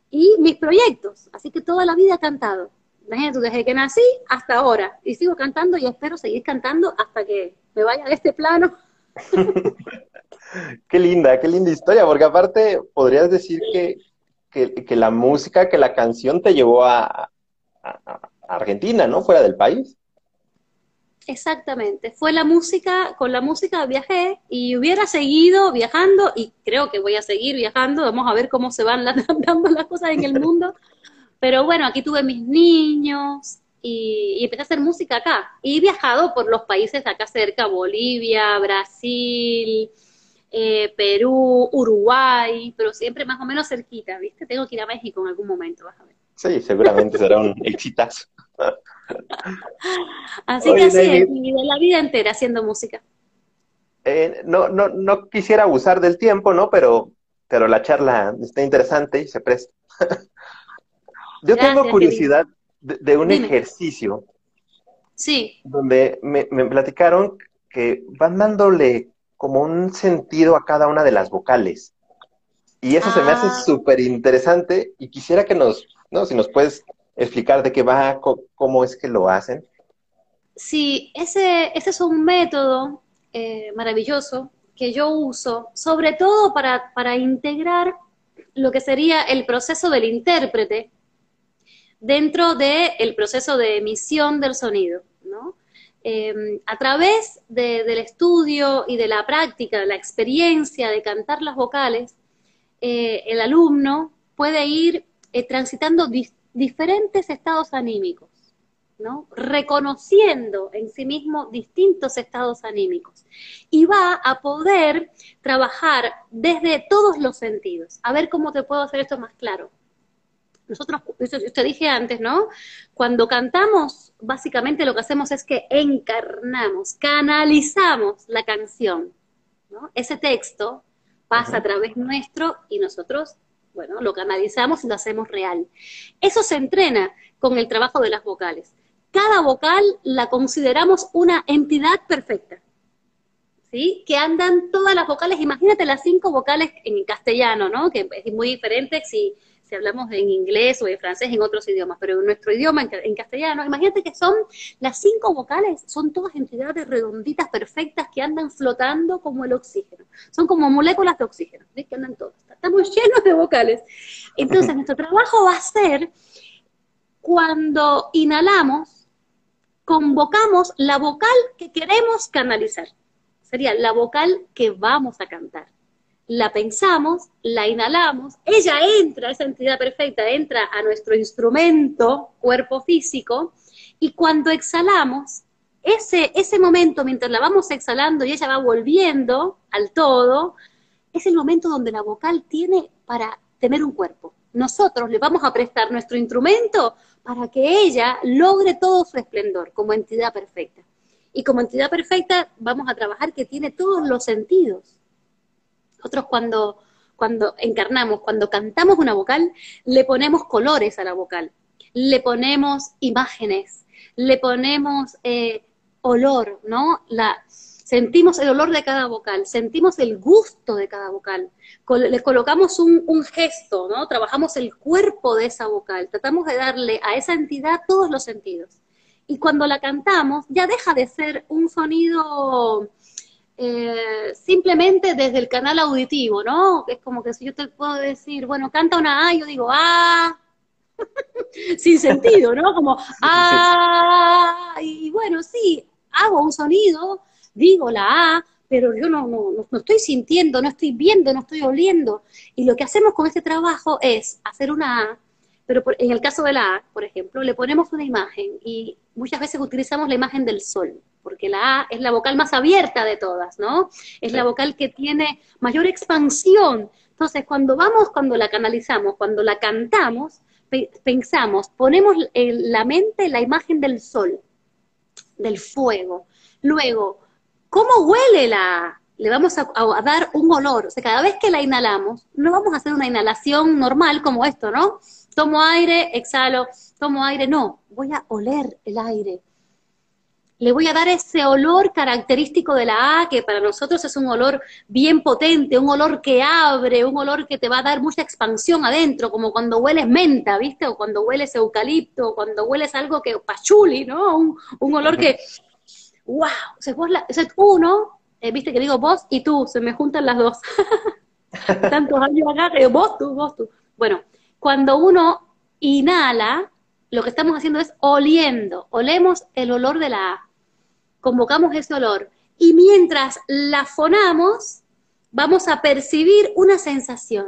y mis proyectos, así que toda la vida he cantado. Imagínate, desde que nací hasta ahora, y sigo cantando y espero seguir cantando hasta que me vaya de este plano. *laughs* *laughs* Qué linda, qué linda historia, porque aparte podrías decir que, que, la música, que la canción te llevó a, Argentina, ¿no? Fuera del país. Exactamente, fue la música, con la música viajé y hubiera seguido viajando y creo que voy a seguir viajando, vamos a ver cómo se van *laughs* dando las cosas en el *laughs* mundo, pero bueno, aquí tuve mis niños y, y, empecé a hacer música acá y he viajado por los países acá cerca, Bolivia, Brasil, eh, Perú, Uruguay, pero siempre más o menos cerquita, ¿viste? Tengo que ir a México en algún momento, vas a ver. Sí, seguramente será un exitazo. así que así es, la vida entera haciendo música. Eh, no, no, no quisiera abusar del tiempo, ¿no? Pero, pero la charla está interesante y se presta. Yo tengo curiosidad de, un ejercicio. Sí. Donde me, me platicaron que van dándole como un sentido a cada una de las vocales. Y eso se me hace ah. súper interesante y quisiera que nos, no, si nos puedes explicar de qué va, cómo es que lo hacen. sí, ese, ese es un método eh, maravilloso que yo uso, sobre todo para, para integrar lo que sería el proceso del intérprete dentro del proceso de emisión del sonido, Em, a través del estudio y de la práctica, de la experiencia de cantar las vocales, eh, el alumno puede ir eh, transitando diferentes estados anímicos, ¿no? reconociendo en sí mismo distintos estados anímicos y va a poder trabajar desde todos los sentidos. A ver cómo te puedo hacer esto más claro. Nosotros, te dije antes, ¿no? Cuando cantamos, básicamente lo que hacemos es que encarnamos, canalizamos la canción, ¿no? Ese texto pasa a través nuestro y nosotros, bueno, lo canalizamos y lo hacemos real. Eso se entrena con el trabajo de las vocales. Cada vocal la consideramos una entidad perfecta. ¿Sí? Que andan todas las vocales, imagínate las cinco vocales en castellano, ¿no? Que es muy diferente si si hablamos en inglés o en francés, en otros idiomas, pero en nuestro idioma, en, castellano, imagínate que son las cinco vocales, son todas entidades redonditas, perfectas, que andan flotando como el oxígeno. Son como moléculas de oxígeno, ¿ves? Que andan todas. Estamos *laughs* llenos de vocales. Entonces, nuestro trabajo va a ser cuando inhalamos, convocamos la vocal que queremos canalizar. Sería la vocal que vamos a cantar la pensamos, la inhalamos, ella entra, esa entidad perfecta entra a nuestro instrumento, cuerpo físico, y cuando exhalamos, ese, ese momento, mientras la vamos exhalando y ella va volviendo al todo, es el momento donde la vocal tiene para tener un cuerpo. Nosotros le vamos a prestar nuestro instrumento para que ella logre todo su esplendor como entidad perfecta. Y como entidad perfecta vamos a trabajar que tiene todos los sentidos nosotros cuando, cuando encarnamos, cuando cantamos una vocal, le ponemos colores a la vocal, le ponemos imágenes, le ponemos eh, olor, ¿no? La, sentimos el olor de cada vocal, sentimos el gusto de cada vocal, le colocamos un, un, gesto, ¿no? Trabajamos el cuerpo de esa vocal, tratamos de darle a esa entidad todos los sentidos. Y cuando la cantamos, ya deja de ser un sonido eh, simplemente desde el canal auditivo, ¿no? Es como que si yo te puedo decir, bueno, canta una A, yo digo, ah, *laughs* sin sentido, ¿no? Como, *laughs* ah, y bueno, sí, hago un sonido, digo la A, pero yo no, no, no, estoy sintiendo, no estoy viendo, no estoy oliendo. Y lo que hacemos con este trabajo es hacer una A, pero en el caso de la A, por ejemplo, le ponemos una imagen y muchas veces utilizamos la imagen del sol porque la A es la vocal más abierta de todas, ¿no? Es la vocal que tiene mayor expansión. Entonces, cuando vamos, cuando la canalizamos, cuando la cantamos, pensamos, ponemos en la mente la imagen del sol, del fuego. Luego, ¿cómo huele la A? Le vamos a, a, dar un olor. O sea, cada vez que la inhalamos, no vamos a hacer una inhalación normal como esto, ¿no? Tomo aire, exhalo, tomo aire. No, voy a oler el aire le voy a dar ese olor característico de la A, que para nosotros es un olor bien potente, un olor que abre, un olor que te va a dar mucha expansión adentro, como cuando hueles menta, ¿viste? O cuando hueles eucalipto, o cuando hueles algo que pachuli, ¿no? Un, un olor que, wow, o sea, vos uno, eh, viste que digo vos y tú, se me juntan las dos. *laughs* Tantos años acá que vos, tú, vos, tú. Bueno, cuando uno inhala, lo que estamos haciendo es oliendo, olemos el olor de la A convocamos ese olor y mientras la fonamos, vamos a percibir una sensación,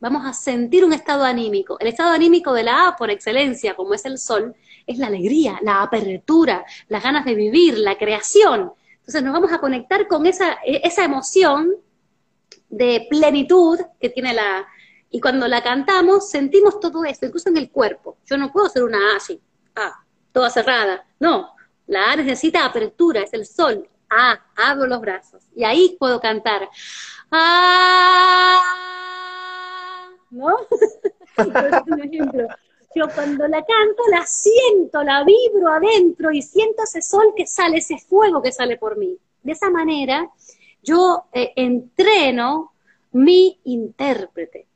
vamos a sentir un estado anímico. El estado anímico de la A por excelencia, como es el sol, es la alegría, la apertura, las ganas de vivir, la creación. Entonces nos vamos a conectar con esa, esa emoción de plenitud que tiene la... Y cuando la cantamos, sentimos todo eso, incluso en el cuerpo. Yo no puedo hacer una A así, ah, toda cerrada. No, la A necesita apertura, es el sol. A, abro los brazos. Y ahí puedo cantar. Ah, ¿no? *laughs* Yo cuando la canto la siento, la vibro adentro y siento ese sol que sale, ese fuego que sale por mí. De esa manera yo eh, entreno mi intérprete.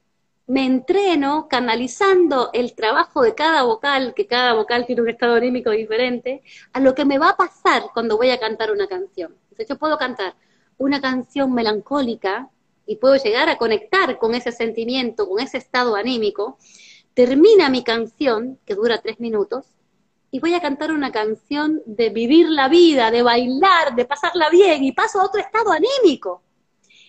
Me entreno canalizando el trabajo de cada vocal, que cada vocal tiene un estado anímico diferente, a lo que me va a pasar cuando voy a cantar una canción. Entonces yo puedo cantar una canción melancólica y puedo llegar a conectar con ese sentimiento, con ese estado anímico. Termina mi canción, que dura tres minutos, y voy a cantar una canción de vivir la vida, de bailar, de pasarla bien, y paso a otro estado anímico.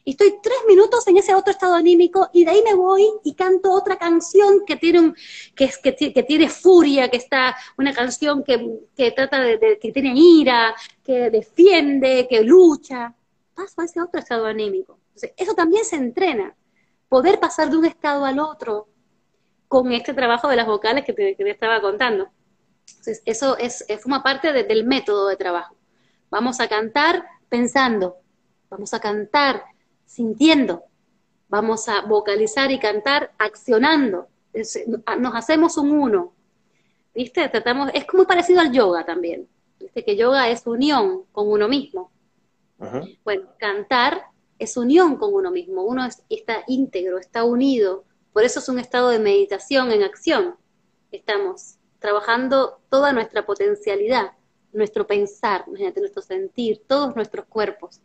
Y estoy tres minutos en ese otro estado anímico y de ahí me voy y canto otra canción que tiene, que, tiene furia, que está, una canción que, trata de, que tiene ira, que defiende, que lucha. Paso a ese otro estado anímico. Eso también se entrena. Poder pasar de un estado al otro con este trabajo de las vocales que te, estaba contando. Eso es, forma parte del método de trabajo. Vamos a cantar pensando, vamos a cantar sintiendo, vamos a vocalizar y cantar accionando, nos hacemos un uno, ¿viste? Tratamos, es como parecido al yoga también, ¿viste? Que yoga es unión con uno mismo. Bueno, cantar es unión con uno mismo, uno está íntegro, está unido, por eso es un estado de meditación en acción. Estamos trabajando toda nuestra potencialidad, nuestro pensar, nuestro sentir, todos nuestros cuerpos.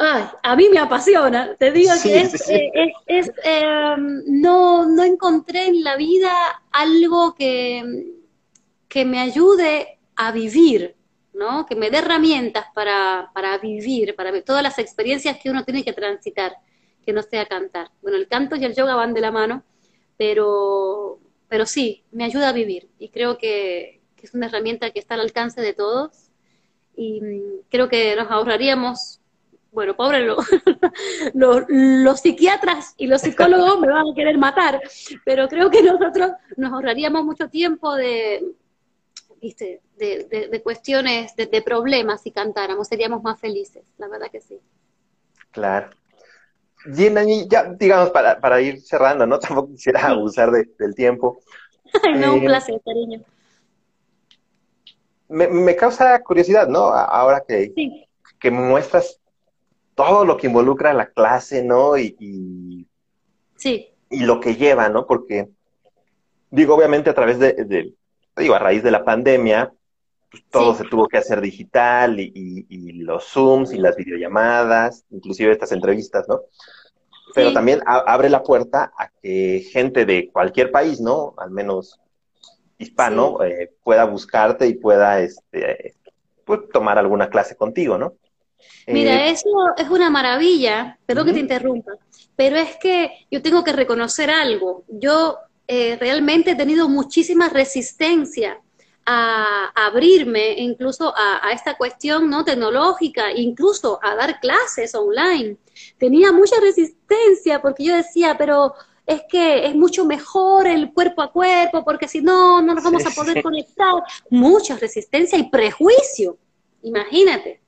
Ay, a mí me apasiona, te digo que es, eh, es, em, no, no encontré en la vida algo que, que me ayude a vivir, ¿no? Que me dé herramientas para, para vivir, para todas las experiencias que uno tiene que transitar, que no sea cantar. Bueno, el canto y el yoga van de la mano, pero, pero sí, me ayuda a vivir y creo que, que es una herramienta que está al alcance de todos y mm, creo que nos ahorraríamos bueno, pobre *laughs* los psiquiatras y los psicólogos me van a querer matar, pero creo que nosotros nos ahorraríamos mucho tiempo de, ¿viste? de, cuestiones, de, problemas si cantáramos, seríamos más felices, la verdad que sí. Claro. Bien, ya digamos para, para ir cerrando, ¿no? *laughs* Tampoco quisiera abusar del tiempo. *laughs* no, un eh, placer, cariño. Me, causa curiosidad, ¿no? Ahora que, que muestras todo lo que involucra la clase, ¿no? Y, sí. y lo que lleva, ¿no? Porque, digo, obviamente a través de, digo, a raíz de la pandemia, pues todo se tuvo que hacer digital y, los Zooms y las videollamadas, inclusive estas entrevistas, ¿no? Pero también abre la puerta a que gente de cualquier país, ¿no? Al menos hispano, eh, pueda buscarte y pueda, este, pues, tomar alguna clase contigo, ¿no? Mira, eh, eso es una maravilla, perdón que te interrumpa, pero es que yo tengo que reconocer algo. Yo eh, realmente he tenido muchísima resistencia a, abrirme incluso a, esta cuestión no tecnológica, incluso a dar clases online. Tenía mucha resistencia porque yo decía, pero es que es mucho mejor el cuerpo a cuerpo, porque si no, no nos vamos a poder conectar. Mucha resistencia y prejuicio, imagínate.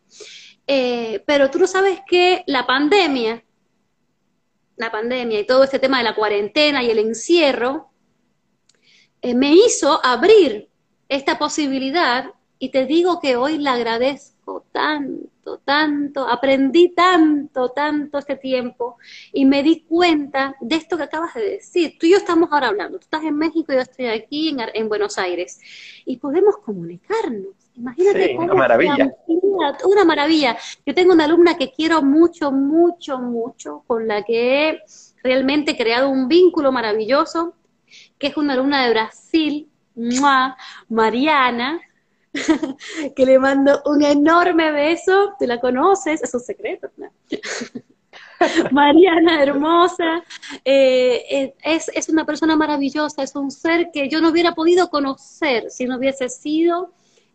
Eh, pero tú no sabes que la pandemia, la pandemia y todo este tema de la cuarentena y el encierro, eh, me hizo abrir esta posibilidad y te digo que hoy la agradezco tanto, tanto, aprendí tanto, tanto este tiempo y me di cuenta de esto que acabas de decir. Tú y yo estamos ahora hablando, tú estás en México yo estoy aquí en Buenos Aires y podemos comunicarnos Imagínate una maravilla. Una maravilla. Yo tengo una alumna que quiero mucho, mucho, mucho, con la que he realmente creado un vínculo maravilloso, que es una alumna de Brasil, Mariana, *laughs* que le mando un enorme beso, tú la conoces, es un secreto. *laughs* Mariana, hermosa, eh, eh, es, es, una persona maravillosa, es un ser que yo no hubiera podido conocer si no hubiese sido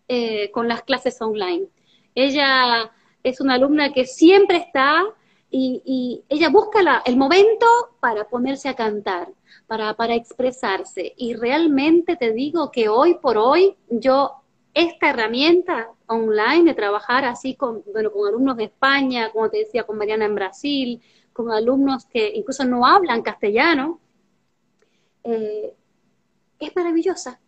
eh, con las clases online. Ella es una alumna que siempre está y, ella busca el momento para ponerse a cantar, para, para expresarse. Y realmente te digo que hoy por hoy yo esta herramienta online de trabajar así con, bueno, con alumnos de España, como te decía, con Mariana en Brasil, con alumnos que incluso no hablan castellano, eh, es maravillosa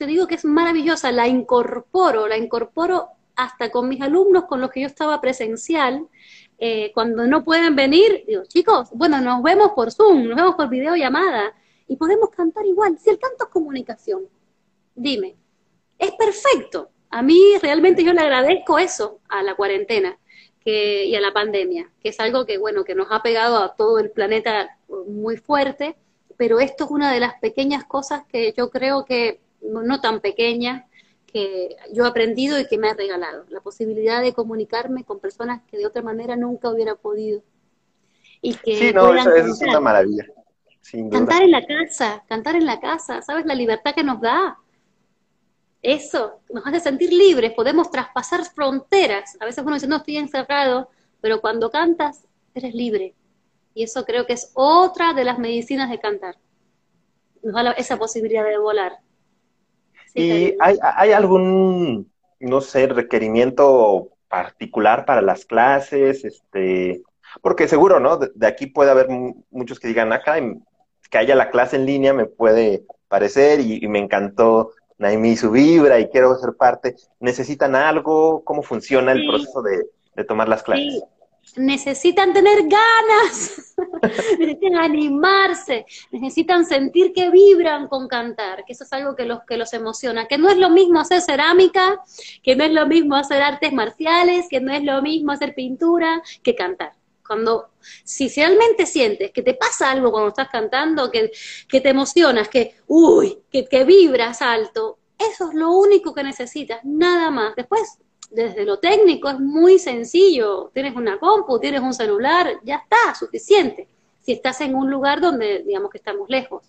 te digo que es maravillosa, la incorporo, la incorporo hasta con mis alumnos con los que yo estaba presencial, eh, cuando no pueden venir, digo, chicos, bueno, nos vemos por Zoom, nos vemos por videollamada y podemos cantar igual. Si el canto es comunicación, dime, es perfecto. A mí realmente yo le agradezco eso a la cuarentena y a la pandemia, que es algo que, bueno, que nos ha pegado a todo el planeta muy fuerte, pero esto es una de las pequeñas cosas que yo creo que, no, tan pequeñas, que yo he aprendido y que me ha regalado, la posibilidad de comunicarme con personas que de otra manera nunca hubiera podido. Y que sí, no, eso, es una maravilla. Cantar en la casa, cantar en la casa, ¿sabes la libertad que nos da? Eso nos hace sentir libres, podemos traspasar fronteras. A veces uno dice, no, estoy encerrado, pero cuando cantas, eres libre. Y eso creo que es otra de las medicinas de cantar. Nos da esa posibilidad de volar. ¿Y hay, hay algún, no sé, requerimiento particular para las clases? Este, porque seguro, ¿no? De, aquí puede haber muchos que digan, acá que haya la clase en línea me puede parecer y, me encantó Naimi su vibra y quiero ser parte. ¿Necesitan algo? ¿Cómo funciona el proceso de, tomar las clases? Necesitan tener ganas, *laughs* necesitan animarse, necesitan sentir que vibran con cantar, que eso es algo que los, que los emociona, que no es lo mismo hacer cerámica, que no es lo mismo hacer artes marciales, que no es lo mismo hacer pintura, que cantar. Cuando, si realmente sientes que te pasa algo cuando estás cantando, que, que te emocionas, que, uy, que, que vibras alto, eso es lo único que necesitas, nada más. Después desde lo técnico es muy sencillo. Tienes una compu, tienes un celular, ya está, suficiente. Si estás en un lugar donde, digamos que estamos lejos.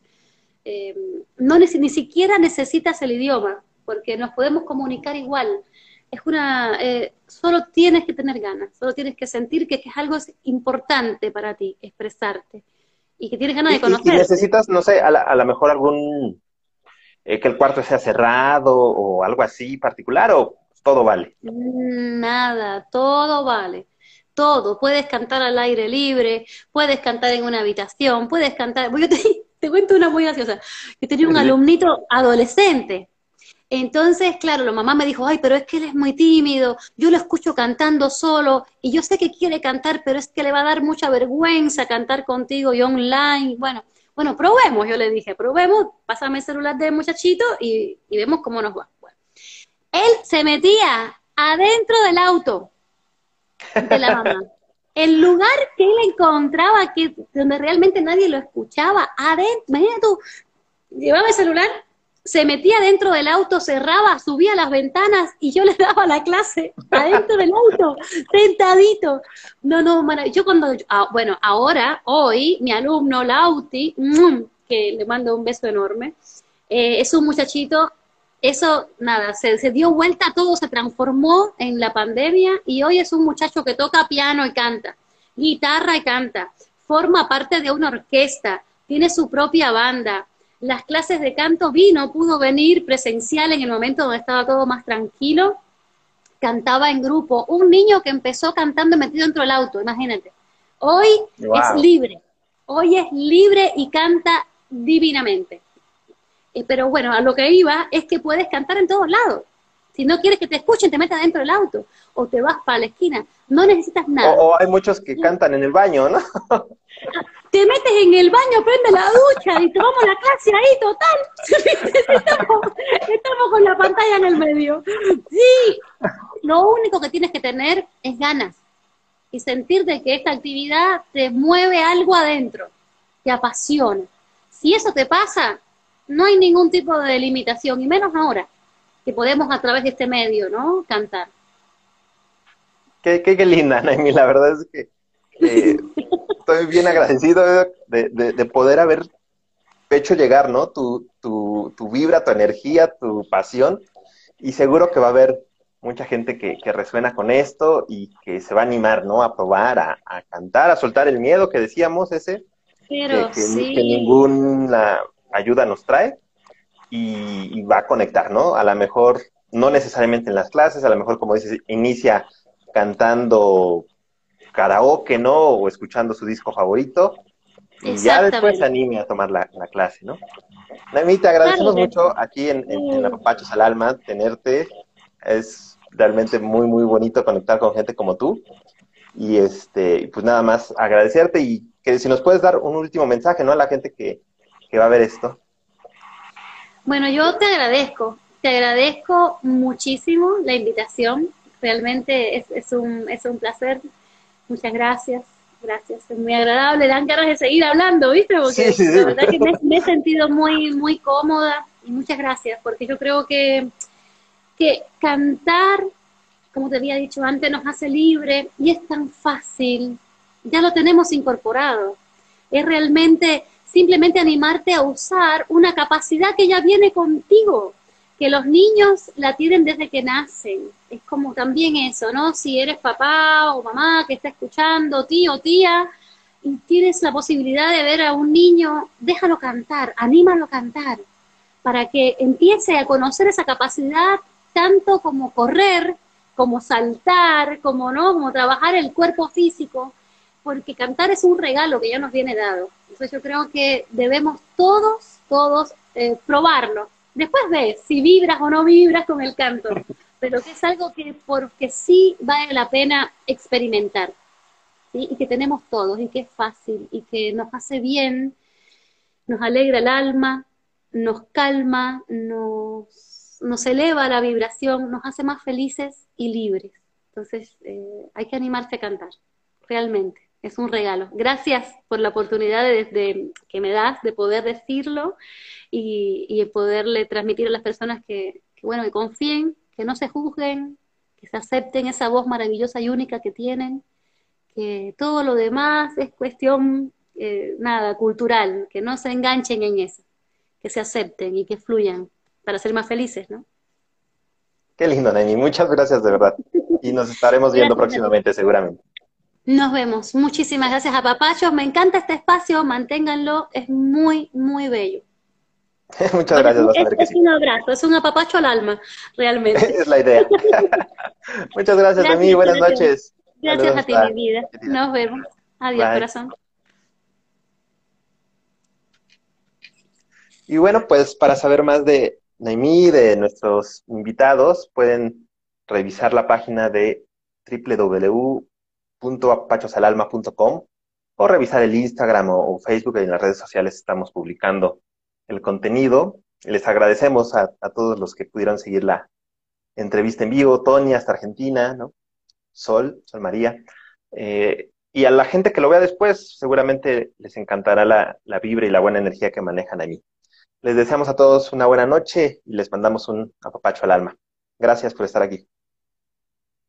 Eh, no ni siquiera necesitas el idioma, porque nos podemos comunicar igual. Es una, eh, solo tienes que tener ganas, solo tienes que sentir que, es algo importante para ti, expresarte, y que tienes ganas de conocer. Y, necesitas, no sé, a lo mejor algún, eh, que el cuarto sea cerrado o algo así particular, o todo vale. Nada, todo vale. Todo. Puedes cantar al aire libre, puedes cantar en una habitación, puedes cantar. Yo *laughs* te, cuento una muy graciosa. Yo tenía un alumnito adolescente. Entonces, claro, la mamá me dijo, ay, pero es que él es muy tímido, yo lo escucho cantando solo y yo sé que quiere cantar, pero es que le va a dar mucha vergüenza cantar contigo y online. Bueno, bueno, probemos, yo le dije, probemos, pásame el celular del muchachito y vemos cómo nos va él se metía adentro del auto de la mamá. *laughs* El lugar que él encontraba, que donde realmente nadie lo escuchaba, adentro, imagínate tú, llevaba el celular, se metía dentro del auto, cerraba, subía las ventanas y yo le *laughs* daba la clase adentro del auto, sentadito. No, no, yo cuando, ah, bueno, ahora, hoy, mi alumno Lauti, mm, que le mando un beso enorme, eh, es un muchachito eso, nada, se, dio vuelta todo, se transformó en la pandemia y hoy es un muchacho que toca piano y canta, guitarra y canta, forma parte de una orquesta, tiene su propia banda. Las clases de canto vino, pudo venir presencial en el momento donde estaba todo más tranquilo, cantaba en grupo. Un niño que empezó cantando metido dentro del auto, imagínate. Hoy es libre, hoy es libre y canta divinamente. Eh, pero bueno, a lo que iba es que puedes cantar en todos lados. Si no quieres que te escuchen, te metas dentro del auto o te vas para la esquina. No necesitas nada. O, hay muchos que cantan en el baño, ¿no? te metes en el baño, prende la ducha y tomamos la clase ahí, total. *laughs* estamos, estamos con la pantalla en el medio. Sí, lo único que tienes que tener es ganas y sentir de que esta actividad te mueve algo adentro, te apasiona. Si eso te pasa, no hay ningún tipo de limitación, y menos ahora, que podemos a través de este medio, ¿no? Cantar. Qué, qué, linda, Naimi, la verdad es que eh, *laughs* estoy bien agradecido de, poder haber hecho llegar, ¿no? Tu, tu, tu, vibra, tu energía, tu pasión, y seguro que va a haber mucha gente que, que resuena con esto y que se va a animar, ¿no? A probar, a, a cantar, a soltar el miedo que decíamos ese. Pero, que, sí. que ninguna ayuda nos trae y, va a conectar, ¿no? A lo mejor, no necesariamente en las clases, a lo mejor, como dices, inicia cantando karaoke, ¿no? O escuchando su disco favorito. Y ya después se anime a tomar la, clase, ¿no? Naimi, te agradecemos mucho aquí en, en, Apapachos al Alma, tenerte. Es realmente muy, muy bonito conectar con gente como tú. Y este, pues nada más agradecerte y que si nos puedes dar un último mensaje, ¿no? A la gente que, que va a ver esto. Bueno, yo te agradezco, te agradezco muchísimo la invitación. Realmente es, es, un, es un placer. Muchas gracias, gracias. Es muy agradable, dan ganas de seguir hablando, ¿viste? Porque la verdad que me, he sentido muy, muy cómoda y muchas gracias, porque yo creo que, que cantar, como te había dicho antes, nos hace libre y es tan fácil. Ya lo tenemos incorporado. Es realmente simplemente animarte a usar una capacidad que ya viene contigo, que los niños la tienen desde que nacen. Es como también eso, ¿no? Si eres papá o mamá que está escuchando, tío tía, y tienes la posibilidad de ver a un niño, déjalo cantar, anímalo a cantar, para que empiece a conocer esa capacidad tanto como correr, como saltar, como no, como trabajar el cuerpo físico, porque cantar es un regalo que ya nos viene dado. Entonces yo creo que debemos todos, todos eh, probarlo. Después ves si vibras o no vibras con el canto, pero que es algo que porque sí vale la pena experimentar. Y que tenemos todos y que es fácil y que nos hace bien, nos alegra el alma, nos calma, nos, nos eleva la vibración, nos hace más felices y libres. Entonces eh, hay que animarse a cantar, realmente es un regalo. Gracias por la oportunidad de, que me das de poder decirlo y, y poderle transmitir a las personas que, bueno, que confíen, que no se juzguen, que se acepten esa voz maravillosa y única que tienen, que todo lo demás es cuestión, eh, nada, cultural, que no se enganchen en eso, que se acepten y que fluyan para ser más felices, ¿no? Qué lindo, Neni. Muchas gracias de verdad. Y nos estaremos viendo próximamente, seguramente. Nos vemos. Muchísimas gracias a Papachos. Me encanta este espacio. Manténganlo. Es muy, muy bello. *laughs* Muchas gracias. Es, es un abrazo, es un apapacho al alma, realmente. *laughs* es la idea. *laughs* Muchas gracias, a mí. Buenas noches. Gracias a ti, mi vida. Nos vemos. Adiós, corazón. Y bueno, pues para saber más de Naimí, de nuestros invitados, pueden revisar la página de www www.apachosalalma.com o revisar el Instagram o, Facebook, en las redes sociales estamos publicando el contenido. Les agradecemos a, todos los que pudieron seguir la entrevista en vivo, Tony hasta Argentina, ¿no? Sol, Sol María. Eh, y a la gente que lo vea después, seguramente les encantará la, la vibra y la buena energía que manejan allí. Les deseamos a todos una buena noche y les mandamos un apapacho al alma. Gracias por estar aquí.